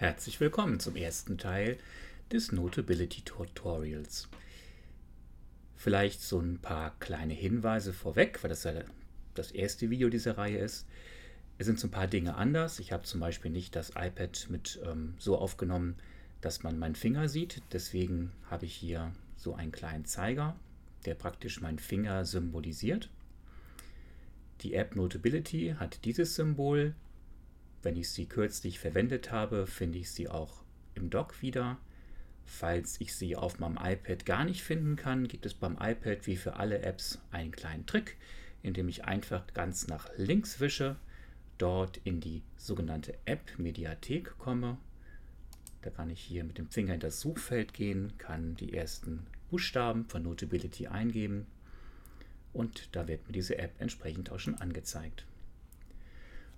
Herzlich willkommen zum ersten Teil des Notability Tutorials. Vielleicht so ein paar kleine Hinweise vorweg, weil das ja das erste Video dieser Reihe ist. Es sind so ein paar Dinge anders. Ich habe zum Beispiel nicht das iPad mit ähm, so aufgenommen, dass man meinen Finger sieht. Deswegen habe ich hier so einen kleinen Zeiger, der praktisch meinen Finger symbolisiert. Die App Notability hat dieses Symbol wenn ich sie kürzlich verwendet habe, finde ich sie auch im Dock wieder. Falls ich sie auf meinem iPad gar nicht finden kann, gibt es beim iPad wie für alle Apps einen kleinen Trick, indem ich einfach ganz nach links wische, dort in die sogenannte App-Mediathek komme. Da kann ich hier mit dem Finger in das Suchfeld gehen, kann die ersten Buchstaben von Notability eingeben und da wird mir diese App entsprechend auch schon angezeigt.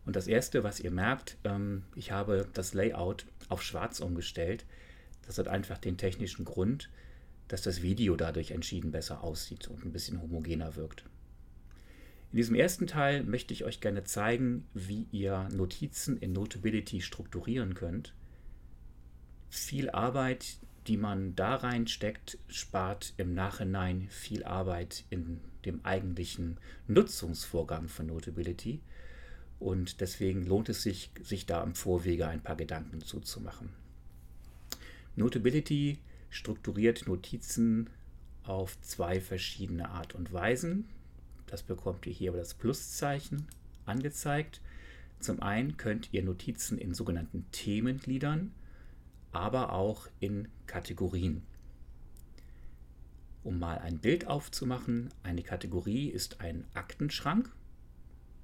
Und das erste, was ihr merkt, ähm, ich habe das Layout auf schwarz umgestellt. Das hat einfach den technischen Grund, dass das Video dadurch entschieden besser aussieht und ein bisschen homogener wirkt. In diesem ersten Teil möchte ich euch gerne zeigen, wie ihr Notizen in Notability strukturieren könnt. Viel Arbeit, die man da reinsteckt, spart im Nachhinein viel Arbeit in dem eigentlichen Nutzungsvorgang von Notability. Und deswegen lohnt es sich, sich da im Vorwege ein paar Gedanken zuzumachen. Notability strukturiert Notizen auf zwei verschiedene Art und Weisen. Das bekommt ihr hier über das Pluszeichen angezeigt. Zum einen könnt ihr Notizen in sogenannten Themen gliedern, aber auch in Kategorien. Um mal ein Bild aufzumachen, eine Kategorie ist ein Aktenschrank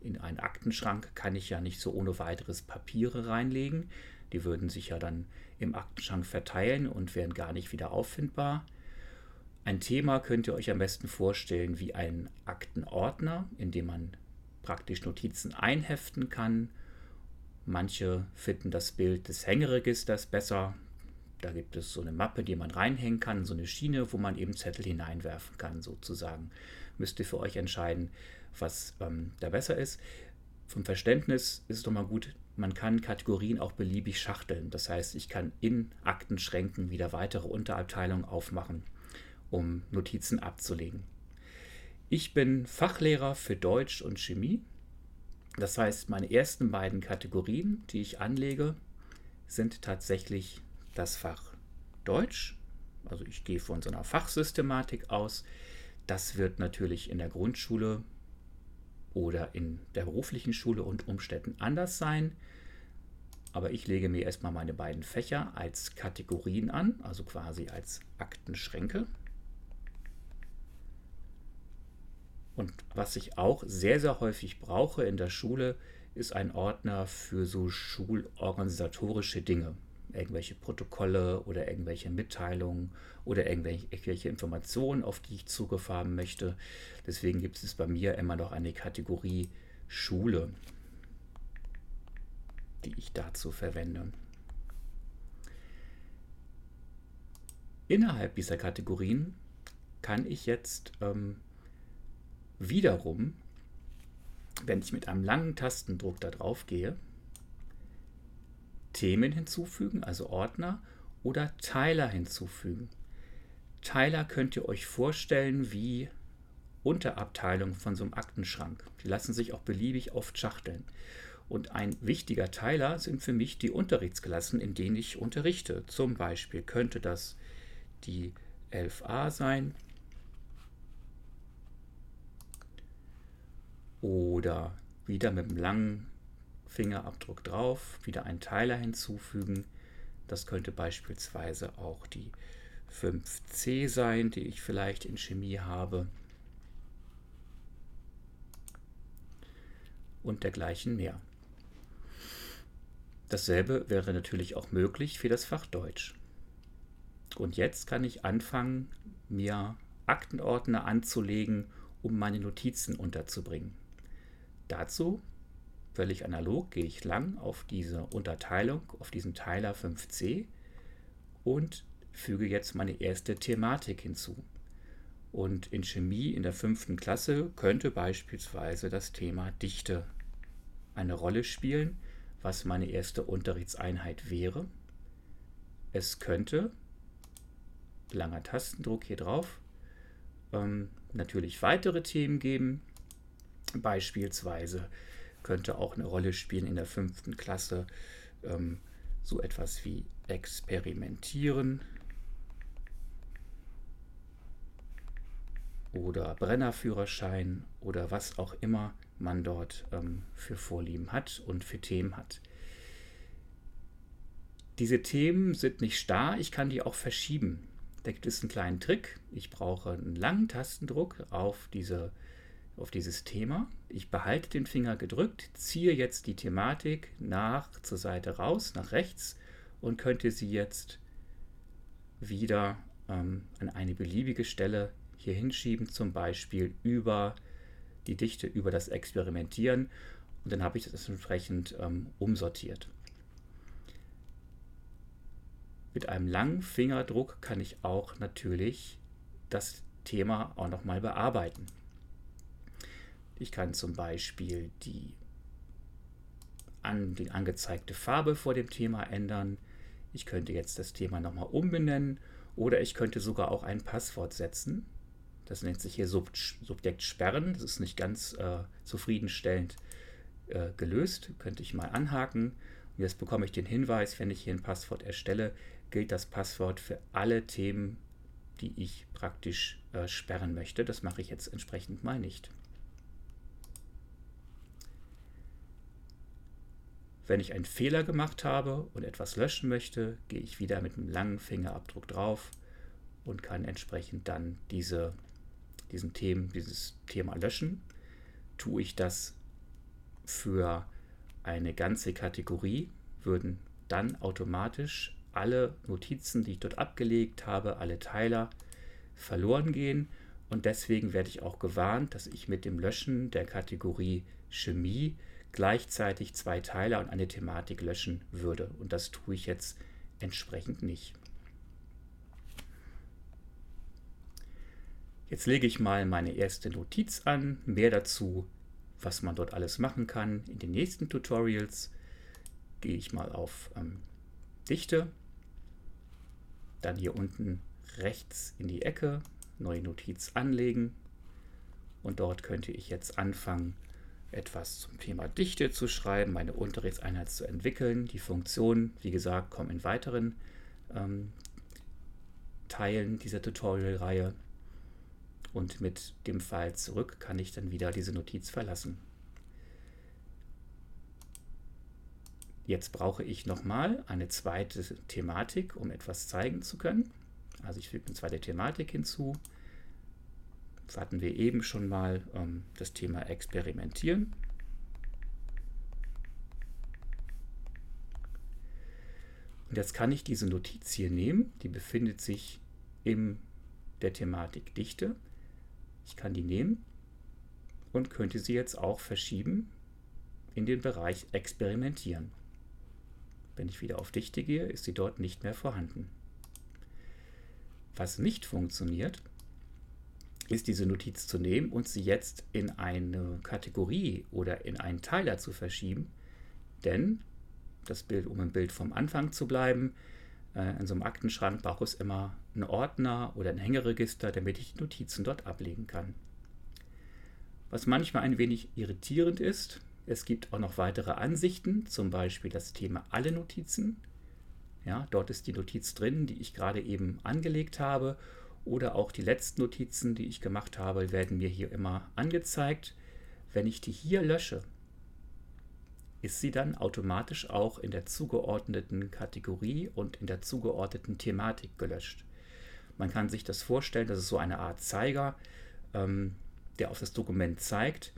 in einen Aktenschrank kann ich ja nicht so ohne weiteres Papiere reinlegen. Die würden sich ja dann im Aktenschrank verteilen und wären gar nicht wieder auffindbar. Ein Thema könnt ihr euch am besten vorstellen wie ein Aktenordner, in dem man praktisch Notizen einheften kann. Manche finden das Bild des Hängeregisters besser. Da gibt es so eine Mappe, die man reinhängen kann, so eine Schiene, wo man eben Zettel hineinwerfen kann, sozusagen. Müsst ihr für euch entscheiden, was ähm, da besser ist. Vom Verständnis ist es doch mal gut, man kann Kategorien auch beliebig schachteln. Das heißt, ich kann in Aktenschränken wieder weitere Unterabteilungen aufmachen, um Notizen abzulegen. Ich bin Fachlehrer für Deutsch und Chemie. Das heißt, meine ersten beiden Kategorien, die ich anlege, sind tatsächlich das Fach Deutsch. Also ich gehe von so einer Fachsystematik aus. Das wird natürlich in der Grundschule oder in der beruflichen Schule und Umständen anders sein. Aber ich lege mir erstmal meine beiden Fächer als Kategorien an, also quasi als Aktenschränke. Und was ich auch sehr, sehr häufig brauche in der Schule, ist ein Ordner für so schulorganisatorische Dinge irgendwelche Protokolle oder irgendwelche Mitteilungen oder irgendwelche Informationen, auf die ich Zugriff haben möchte. Deswegen gibt es bei mir immer noch eine Kategorie Schule, die ich dazu verwende. Innerhalb dieser Kategorien kann ich jetzt ähm, wiederum, wenn ich mit einem langen Tastendruck da drauf gehe, Themen hinzufügen, also Ordner, oder Teiler hinzufügen. Teiler könnt ihr euch vorstellen wie Unterabteilungen von so einem Aktenschrank. Die lassen sich auch beliebig oft schachteln. Und ein wichtiger Teiler sind für mich die Unterrichtsklassen, in denen ich unterrichte. Zum Beispiel könnte das die 11a sein oder wieder mit einem langen Fingerabdruck drauf, wieder einen Teiler hinzufügen. Das könnte beispielsweise auch die 5C sein, die ich vielleicht in Chemie habe. Und dergleichen mehr. Dasselbe wäre natürlich auch möglich für das Fach Deutsch. Und jetzt kann ich anfangen, mir Aktenordner anzulegen, um meine Notizen unterzubringen. Dazu völlig analog gehe ich lang auf diese Unterteilung, auf diesen Teiler 5c und füge jetzt meine erste Thematik hinzu. Und in Chemie in der fünften Klasse könnte beispielsweise das Thema Dichte eine Rolle spielen, was meine erste Unterrichtseinheit wäre. es könnte, langer Tastendruck hier drauf, ähm, natürlich weitere Themen geben. Beispielsweise könnte auch eine Rolle spielen in der fünften Klasse ähm, so etwas wie Experimentieren oder Brennerführerschein oder was auch immer man dort ähm, für Vorlieben hat und für Themen hat. Diese Themen sind nicht starr, ich kann die auch verschieben. Da gibt es einen kleinen Trick. Ich brauche einen langen Tastendruck auf, diese, auf dieses Thema. Ich behalte den Finger gedrückt, ziehe jetzt die Thematik nach zur Seite raus, nach rechts und könnte sie jetzt wieder ähm, an eine beliebige Stelle hier hinschieben, zum Beispiel über die Dichte, über das Experimentieren. Und dann habe ich das entsprechend ähm, umsortiert. Mit einem langen Fingerdruck kann ich auch natürlich das Thema auch nochmal bearbeiten. Ich kann zum Beispiel die, an, die angezeigte Farbe vor dem Thema ändern. Ich könnte jetzt das Thema nochmal umbenennen oder ich könnte sogar auch ein Passwort setzen. Das nennt sich hier Sub Subjekt sperren. Das ist nicht ganz äh, zufriedenstellend äh, gelöst. Könnte ich mal anhaken. Und jetzt bekomme ich den Hinweis, wenn ich hier ein Passwort erstelle, gilt das Passwort für alle Themen, die ich praktisch äh, sperren möchte. Das mache ich jetzt entsprechend mal nicht. Wenn ich einen Fehler gemacht habe und etwas löschen möchte, gehe ich wieder mit einem langen Fingerabdruck drauf und kann entsprechend dann diese, diesen Themen, dieses Thema löschen. Tue ich das für eine ganze Kategorie, würden dann automatisch alle Notizen, die ich dort abgelegt habe, alle Teiler verloren gehen. Und deswegen werde ich auch gewarnt, dass ich mit dem Löschen der Kategorie Chemie gleichzeitig zwei Teiler und eine Thematik löschen würde. Und das tue ich jetzt entsprechend nicht. Jetzt lege ich mal meine erste Notiz an. Mehr dazu, was man dort alles machen kann, in den nächsten Tutorials. Gehe ich mal auf ähm, Dichte dann hier unten rechts in die Ecke, neue Notiz anlegen. Und dort könnte ich jetzt anfangen, etwas zum Thema Dichte zu schreiben, meine Unterrichtseinheit zu entwickeln. Die Funktionen, wie gesagt, kommen in weiteren ähm, Teilen dieser Tutorial-Reihe. Und mit dem Pfeil zurück kann ich dann wieder diese Notiz verlassen. Jetzt brauche ich nochmal eine zweite Thematik, um etwas zeigen zu können. Also ich füge eine zweite Thematik hinzu. Hatten wir eben schon mal ähm, das Thema Experimentieren. Und jetzt kann ich diese Notiz hier nehmen, die befindet sich in der Thematik Dichte. Ich kann die nehmen und könnte sie jetzt auch verschieben in den Bereich Experimentieren. Wenn ich wieder auf Dichte gehe, ist sie dort nicht mehr vorhanden. Was nicht funktioniert, ist diese Notiz zu nehmen und sie jetzt in eine Kategorie oder in einen Teiler zu verschieben, denn das Bild, um im Bild vom Anfang zu bleiben, äh, in so einem Aktenschrank braucht es immer einen Ordner oder ein Hängeregister, damit ich die Notizen dort ablegen kann. Was manchmal ein wenig irritierend ist, es gibt auch noch weitere Ansichten, zum Beispiel das Thema alle Notizen. Ja, dort ist die Notiz drin, die ich gerade eben angelegt habe. Oder auch die letzten Notizen, die ich gemacht habe, werden mir hier immer angezeigt. Wenn ich die hier lösche, ist sie dann automatisch auch in der zugeordneten Kategorie und in der zugeordneten Thematik gelöscht. Man kann sich das vorstellen, das ist so eine Art Zeiger, ähm, der auf das Dokument zeigt.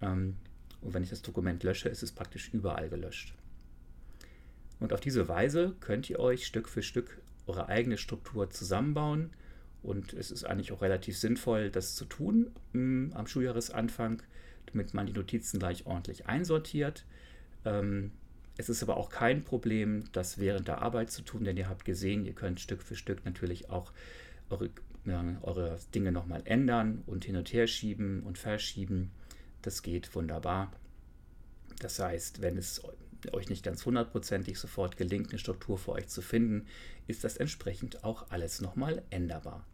Ähm, und wenn ich das Dokument lösche, ist es praktisch überall gelöscht. Und auf diese Weise könnt ihr euch Stück für Stück eure eigene Struktur zusammenbauen. Und es ist eigentlich auch relativ sinnvoll, das zu tun mh, hm, am Schuljahresanfang, damit man die Notizen gleich ordentlich einsortiert. Ähm, es ist aber auch kein Problem, das während der Arbeit zu tun, denn ihr habt gesehen, ihr könnt Stück für Stück natürlich auch eure, ja, eure Dinge nochmal ändern und hin und her schieben und verschieben. Das geht wunderbar. Das heißt, wenn es euch nicht ganz hundertprozentig sofort gelingt, eine Struktur für euch zu finden, ist das entsprechend auch alles nochmal änderbar.